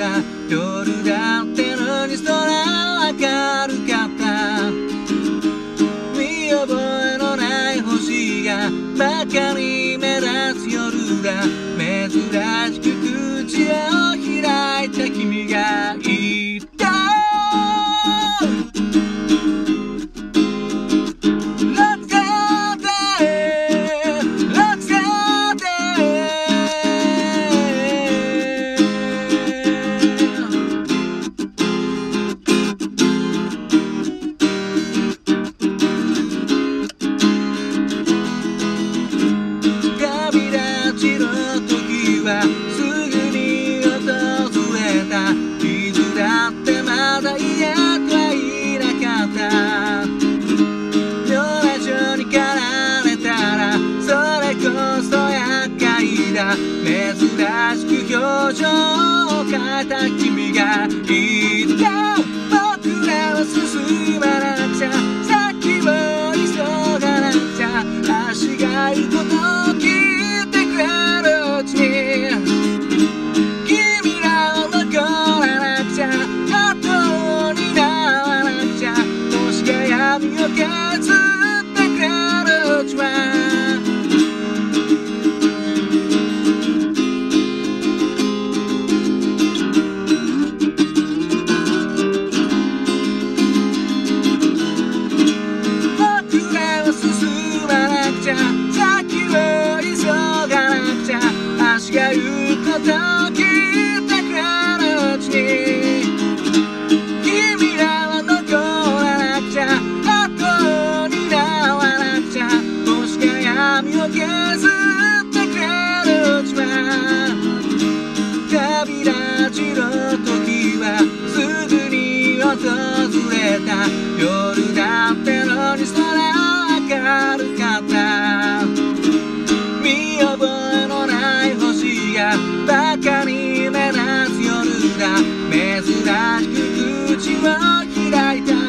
た夜だってのに空は明るかた君がいたれた。夜だってのに空明るかった。見覚えのない星がバカに目立つ夜だ。珍しく口を開いた。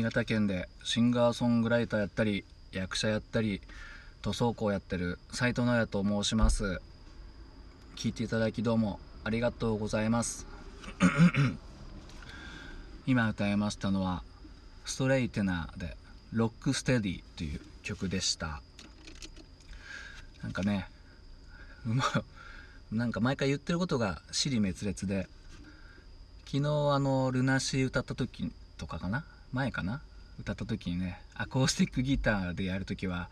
新潟県でシンガーソングライターやったり役者やったり塗装工やってる斉藤直也と申します。聞いていただきどうもありがとうございます。今歌いましたのはストレイテナーで「ロックステディ」という曲でした。なんかねうまなんか毎回言ってることが尻滅裂で昨日あのルナシー歌った時とかかな前かな？歌った時にねアコースティックギターでやる時は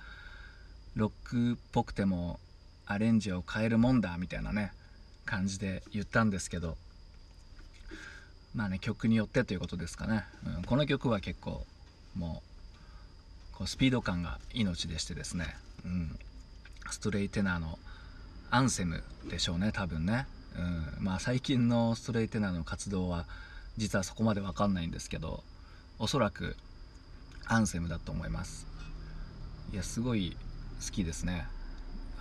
ロックっぽくてもアレンジを変えるもんだみたいなね感じで言ったんですけどまあね曲によってということですかね、うん、この曲は結構もうこうスピード感が命でしてですね、うん、ストレイテナーのアンセムでしょうね多分ね、うん、まあ最近のストレイテナーの活動は実はそこまで分かんないんですけどおそらくアンセムだと思います。いやすごい好きですね。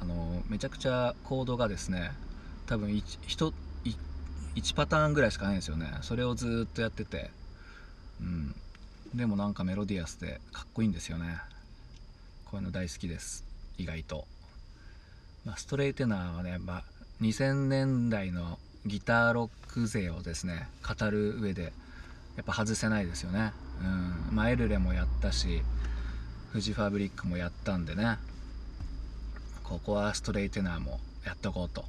あのめちゃくちゃコードがですね多分 1, 1パターンぐらいしかないんですよね。それをずっとやってて。うん。でもなんかメロディアスでかっこいいんですよね。こういうの大好きです。意外と、まあ、ストレイテナーはね、まあ、2000年代のギターロック勢をですね語る上でやっぱ外せないですよね。うん。まあエルレもやったしフジファブリックもやったんでね。ここはストレイテナーもやっとこうと。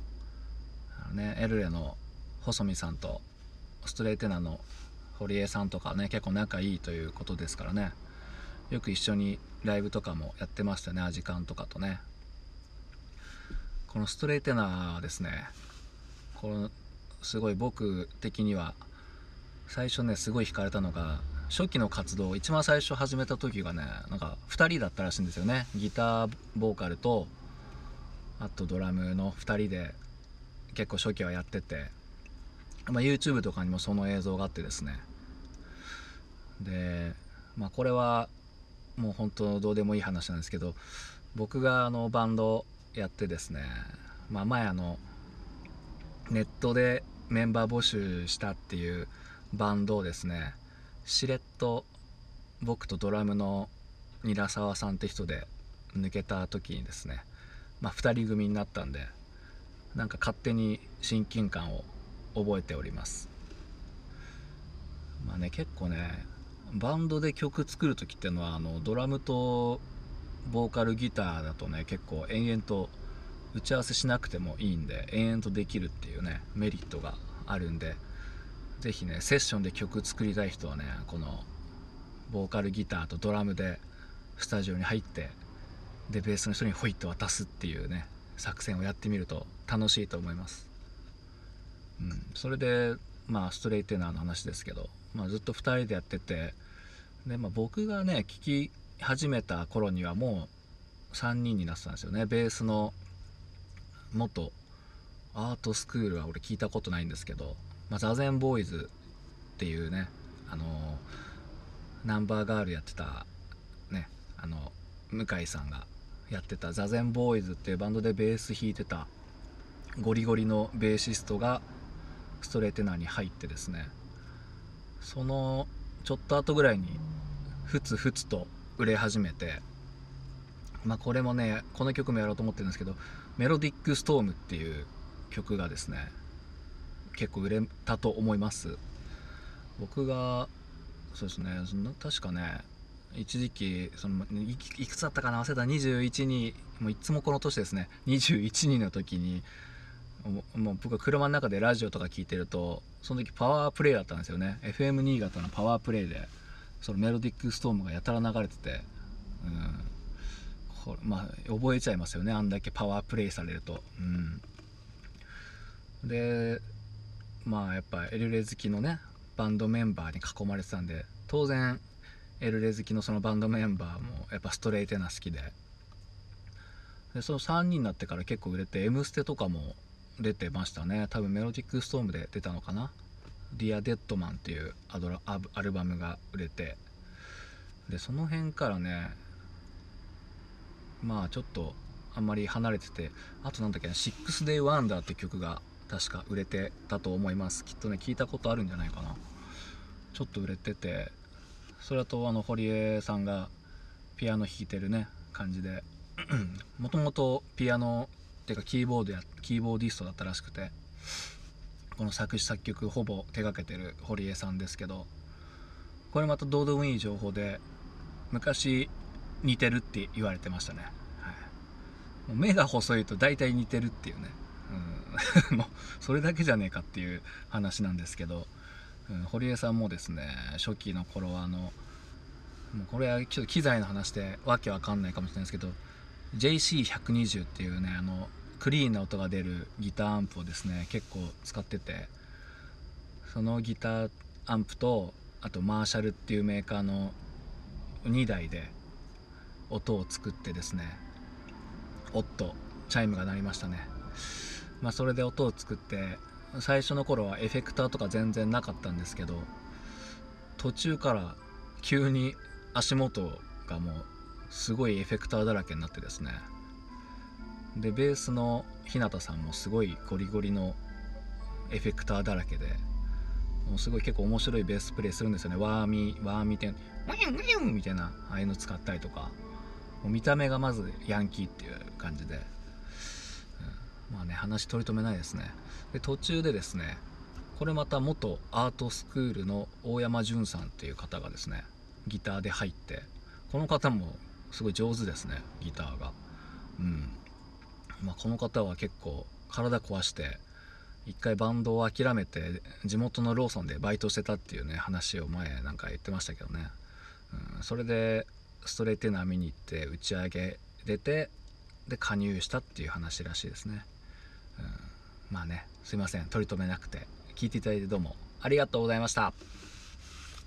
あのねエルレの細見さんとストレイテナーの堀江さんとかね結構仲いいということですからね。よく一緒にライブとかもやってましたねアジカンとかとね。このストレイテナーですねこのすごい僕的には最初ねすごい惹かれたのが初期の活動一番最初始めた時がねなんか2人だったらしいんですよね。ギターボーカルとあとドラムの2人で結構初期はやってて、まあ、YouTube とかにもその映像があってですね。で、まあ、これはもう本当どうでもいい話なんですけど僕があのバンドやってですね、まあ、前あのネットでメンバー募集したっていうバンドをですねしれっと僕とドラムの韮沢さんって人で抜けた時にですね、まあ、2人組になったんでなんか勝手に親近感を覚えております。まあね結構ねバンドで曲作る時っていうのはあのドラムとボーカルギターだとね結構延々と打ち合わせしなくてもいいんで延々とできるっていうねメリットがあるんで是非ねセッションで曲作りたい人はねこのボーカルギターとドラムでスタジオに入ってでベースの人にホイッと渡すっていうね作戦をやってみると楽しいと思います、うん、それでまあストレイテナーの話ですけど、まあ、ずっと2人でやっててで、まあ、僕がね聴き始めた頃にはもう3人になってたんですよね。ベースの元アートスクールは俺聞いたことないんですけど、まあ、ザゼンボーイズっていうねあのナンバーガールやってたねあの向井さんがやってたザゼンボーイズっていうバンドでベース弾いてたゴリゴリのベーシストがストレーテナーに入ってですねそのちょっと後ぐらいにふつふつと売れ始めてまあこれもねこの曲もやろうと思ってるんですけど「メロディック・ストーム」っていう曲がですね結構売れたと思います。僕がそうですね確かね一時期そのいくつだったかな忘れた21にもういつもこの年ですね21人の時にもう僕は車の中でラジオとか聞いてるとその時パワープレイだったんですよね。FM 新潟のパワープレイでそのメロディックストームがやたら流れてて、うん、これまあ覚えちゃいますよねあんだけパワープレイされると、うん、でまあやっぱエルレ好きのねバンドメンバーに囲まれてたんで当然エルレ好きのそのバンドメンバーもやっぱストレイテナー好きで。でその3人になってから結構売れて「M ステ」とかも出てましたね。多分 Melodic Storm で出たのかな「 Dear Deadman」っていうアドラアルバムが売れて。でその辺からねまあちょっとあんまり離れててあとなんだっけな「6day Wonder」って曲が確か売れてたと思います。きっとね聞いたことあるんじゃないかな。ちょっと売れててそれとあの堀江さんがピアノ弾いてるね感じで。もともとピアノっていうかキーボードやキーボーディストだったらしくてこの作詞作曲ほぼ手がけてる堀江さんですけどこれまたどうでもいい情報で昔似てるって言われてましたね、はい、目が細いと大体似てるっていうね、うん、もうそれだけじゃねえかっていう話なんですけどうん、堀江さんもですね初期の頃はあのもうこれはちょっと機材の話でわけわかんないかもしれないですけど JC120 っていうねあのクリーンな音が出るギターアンプをですね結構使っててそのギターアンプとあとマーシャルっていうメーカーの2台で音を作ってですねおっとチャイムが鳴りましたね。まあそれで音を作って最初の頃はエフェクターとか全然なかったんですけど途中から急に足元がもうすごいエフェクターだらけになってですね。でベースの日向さんもすごいゴリゴリのエフェクターだらけでもうすごい結構面白いベースプレイするんですよね。ワーミーワーミーってワインワインみたいなああいうの使ったりとか。もう見た目がまずヤンキーっていう感じで。話取り留めないですね。で途中でですねこれまた元アートスクールの大山淳さんっていう方がですねギターで入ってこの方もすごい上手ですねギターが。うん。まあ、この方は結構体壊して一回バンドを諦めて地元のローソンでバイトしてたっていうね話を前なんか言ってましたけどね、うん、それでストレートナー見に行って打ち上げ出てで加入したっていう話らしいですね、まあねすいません。取り留めなくて。聞いていただいてどうもありがとうございました。